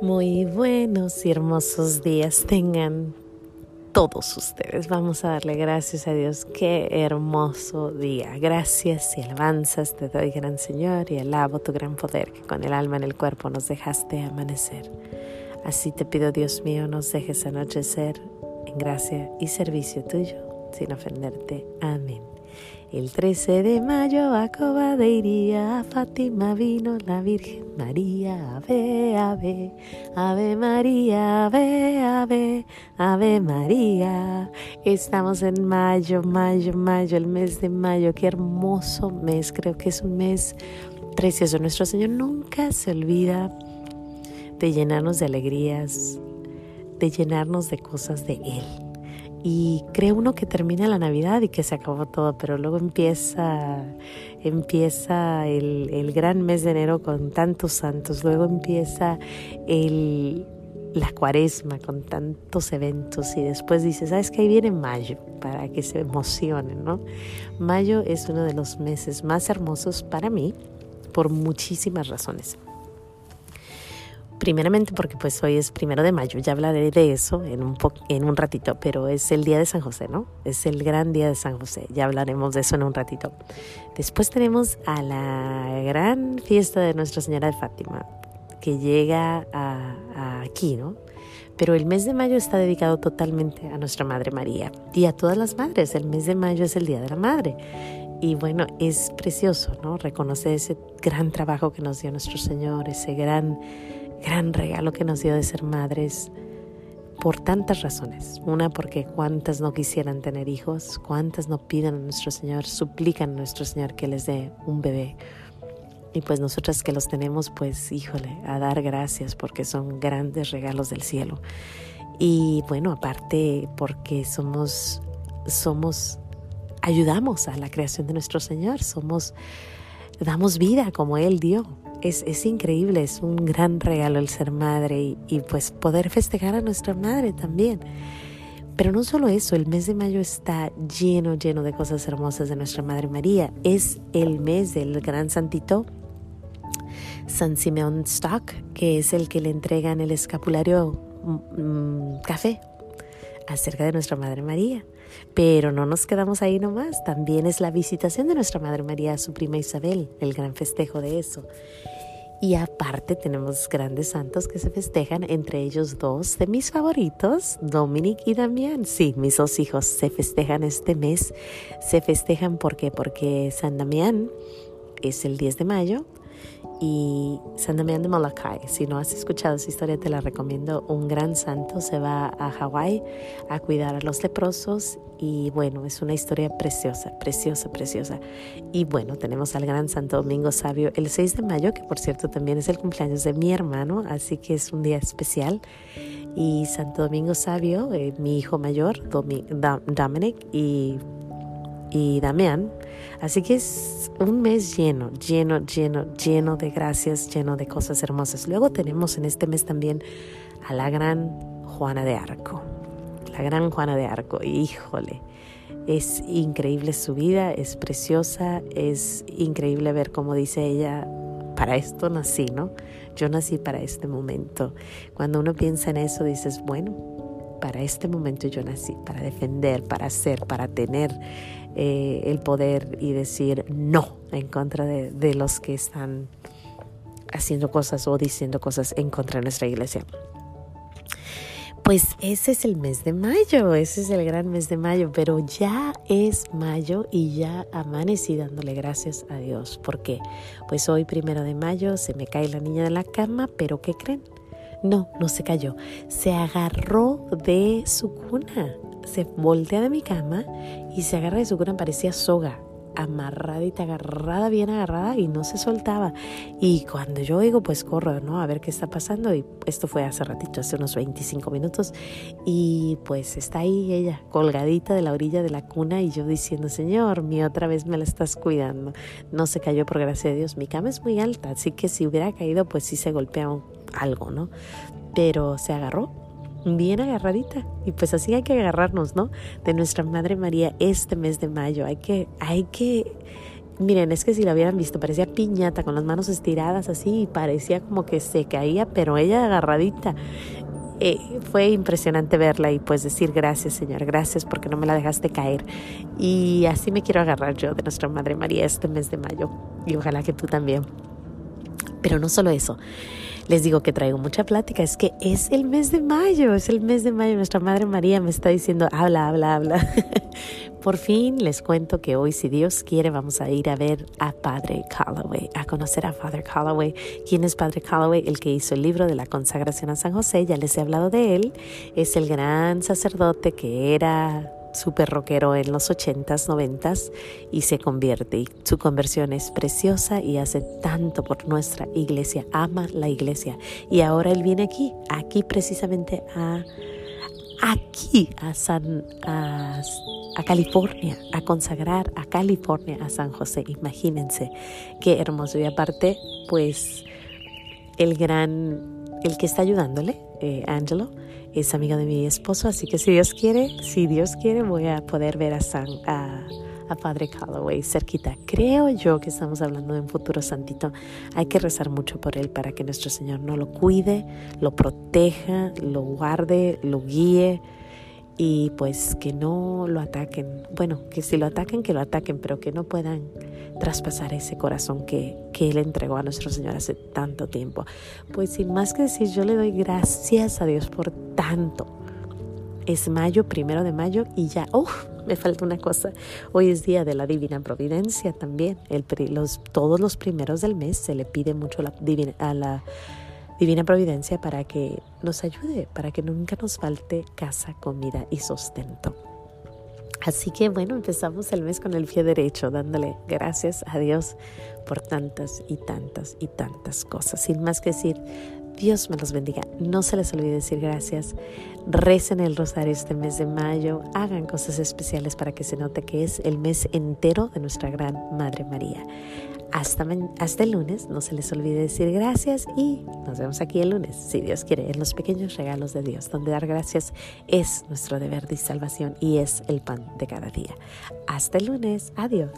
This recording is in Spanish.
Muy buenos y hermosos días tengan todos ustedes. Vamos a darle gracias a Dios. Qué hermoso día. Gracias y alabanzas te doy, gran Señor, y alabo tu gran poder que con el alma en el cuerpo nos dejaste amanecer. Así te pido, Dios mío, nos dejes anochecer en gracia y servicio tuyo, sin ofenderte. Amén. El 13 de mayo a Coba de Iría, a Fátima vino la Virgen María, ave, ave, ave María, ave, ave, ave María. Estamos en mayo, mayo, mayo, el mes de mayo, qué hermoso mes, creo que es un mes precioso. Nuestro Señor nunca se olvida de llenarnos de alegrías, de llenarnos de cosas de Él y cree uno que termina la Navidad y que se acabó todo, pero luego empieza, empieza el, el gran mes de enero con tantos santos, luego empieza el, la cuaresma con tantos eventos y después dice, ¿sabes que Ahí viene mayo para que se emocionen, ¿no? Mayo es uno de los meses más hermosos para mí por muchísimas razones. Primeramente porque pues hoy es primero de mayo, ya hablaré de eso en un, en un ratito, pero es el día de San José, ¿no? Es el gran día de San José, ya hablaremos de eso en un ratito. Después tenemos a la gran fiesta de Nuestra Señora de Fátima, que llega a, aquí, ¿no? Pero el mes de mayo está dedicado totalmente a nuestra Madre María y a todas las madres. El mes de mayo es el Día de la Madre. Y bueno, es precioso, ¿no? Reconocer ese gran trabajo que nos dio nuestro Señor, ese gran gran regalo que nos dio de ser madres por tantas razones. Una, porque cuántas no quisieran tener hijos, cuántas no piden a nuestro Señor, suplican a nuestro Señor que les dé un bebé. Y pues nosotras que los tenemos, pues híjole, a dar gracias porque son grandes regalos del cielo. Y bueno, aparte porque somos, somos, ayudamos a la creación de nuestro Señor, somos, damos vida como Él dio es, increíble, es un gran regalo el ser madre y, pues poder festejar a nuestra madre también. Pero no solo eso, el mes de mayo está lleno, lleno de cosas hermosas de nuestra Madre María. Es el mes del gran santito San Simeón Stock, que es el que le entregan el escapulario mm, mm, café acerca de nuestra Madre María. Pero no nos quedamos ahí nomás, también es la visitación de nuestra Madre María a su prima Isabel, el gran festejo de eso. Y aparte tenemos grandes santos que se festejan, entre ellos dos de mis favoritos, Dominic y Damián. Sí, mis dos hijos se festejan este mes. Se festejan ¿por porque San Damián es el 10 de mayo y San Damián de Molokai. Si no has escuchado esa historia, te la recomiendo. Un gran santo se va a Hawái a cuidar a los leprosos y bueno, es una historia preciosa, preciosa, preciosa. Y bueno, tenemos al gran Santo Domingo Sabio el 6 de mayo, que por cierto también es el cumpleaños de mi hermano, así que es un día especial. Y Santo Domingo Sabio, eh, mi hijo mayor, Dominic, y y Damián. Así que es un mes lleno, lleno, lleno, lleno de gracias, lleno de cosas hermosas. Luego tenemos en este mes también a la gran Juana de Arco. La gran Juana de Arco, híjole. Es increíble su vida, es preciosa, es increíble ver cómo dice ella, para esto nací, ¿no? Yo nací para este momento. Cuando uno piensa en eso, dices, bueno, para este momento yo nací, para defender, para ser, para tener eh, el poder y decir no en contra de, de los que están haciendo cosas o diciendo cosas en contra de nuestra iglesia. Pues ese es el mes de mayo, ese es el gran mes de mayo, pero ya es mayo y ya amanecí dándole gracias a Dios. porque Pues hoy primero de mayo se me cae la niña de la cama, pero ¿qué creen? No, no se cayó, se agarró de su cuna. Se voltea de mi cama y se agarra de su cuna, parecía soga, amarradita, agarrada, bien agarrada y no se soltaba. Y cuando yo oigo, pues corro, ¿no? A ver qué está pasando. Y esto fue hace ratito, hace unos 25 minutos. Y pues está ahí ella, colgadita de la orilla de la cuna y yo diciendo, Señor, mi otra vez me la estás cuidando. No se cayó por gracia de Dios. Mi cama es muy alta, así que si hubiera caído, pues sí se golpea algo, ¿no? Pero se agarró bien agarradita. Y pues así hay que agarrarnos, ¿no? De nuestra Madre María este mes de mayo. Hay que, hay que Miren, es que si la hubieran visto, parecía piñata con las manos estiradas así y parecía como que se caía, pero ella agarradita. Eh, fue impresionante verla y pues decir gracias Señor, gracias porque no me la dejaste caer. Y así me quiero agarrar yo de nuestra Madre María este mes de mayo y ojalá que tú también. Pero no solo eso, les digo que traigo mucha plática, es que es el mes de mayo, es el mes de mayo, nuestra Madre María me está diciendo, habla, habla, habla. Por fin les cuento que hoy, si Dios quiere, vamos a ir a ver a Padre Calloway, a conocer a Father Calloway. ¿Quién es Padre Calloway? El que hizo el libro de la consagración a San José, ya les he hablado de él. Es el gran sacerdote que era súper rockero en los 80s, 90s y se convierte. Su conversión es preciosa y hace tanto por nuestra iglesia, ama la iglesia. Y ahora él viene aquí, aquí precisamente a aquí a San a, a, California, a consagrar a California a San José. Imagínense qué hermoso. Y aparte, pues el gran, el que está ayudándole, eh, Angelo, es amigo de mi esposo, así que si Dios quiere, si Dios quiere, voy a poder ver a San, a, a Padre Calloway cerquita. Creo yo que estamos hablando de un futuro santito. Hay que rezar mucho por él para que nuestro Señor no lo cuide, lo proteja, lo guarde, lo guíe y pues que no lo ataquen. Bueno, que si lo ataquen, que lo ataquen, pero que no puedan traspasar ese corazón que, que Él entregó a nuestro Señor hace tanto tiempo. Pues sin más que decir, yo le doy gracias a Dios por tanto. Es mayo, primero de mayo, y ya, ¡Uf! me falta una cosa. Hoy es día de la Divina Providencia también. El, los, todos los primeros del mes se le pide mucho la divina, a la Divina Providencia para que nos ayude, para que nunca nos falte casa, comida y sustento. Así que bueno, empezamos el mes con el pie derecho, dándole gracias a Dios por tantas y tantas y tantas cosas. Sin más que decir, Dios me los bendiga. No se les olvide decir gracias. Recen el rosario este mes de mayo. Hagan cosas especiales para que se note que es el mes entero de nuestra gran Madre María. Hasta, hasta el lunes, no se les olvide decir gracias y nos vemos aquí el lunes, si Dios quiere, en los pequeños regalos de Dios, donde dar gracias es nuestro deber de salvación y es el pan de cada día. Hasta el lunes, adiós.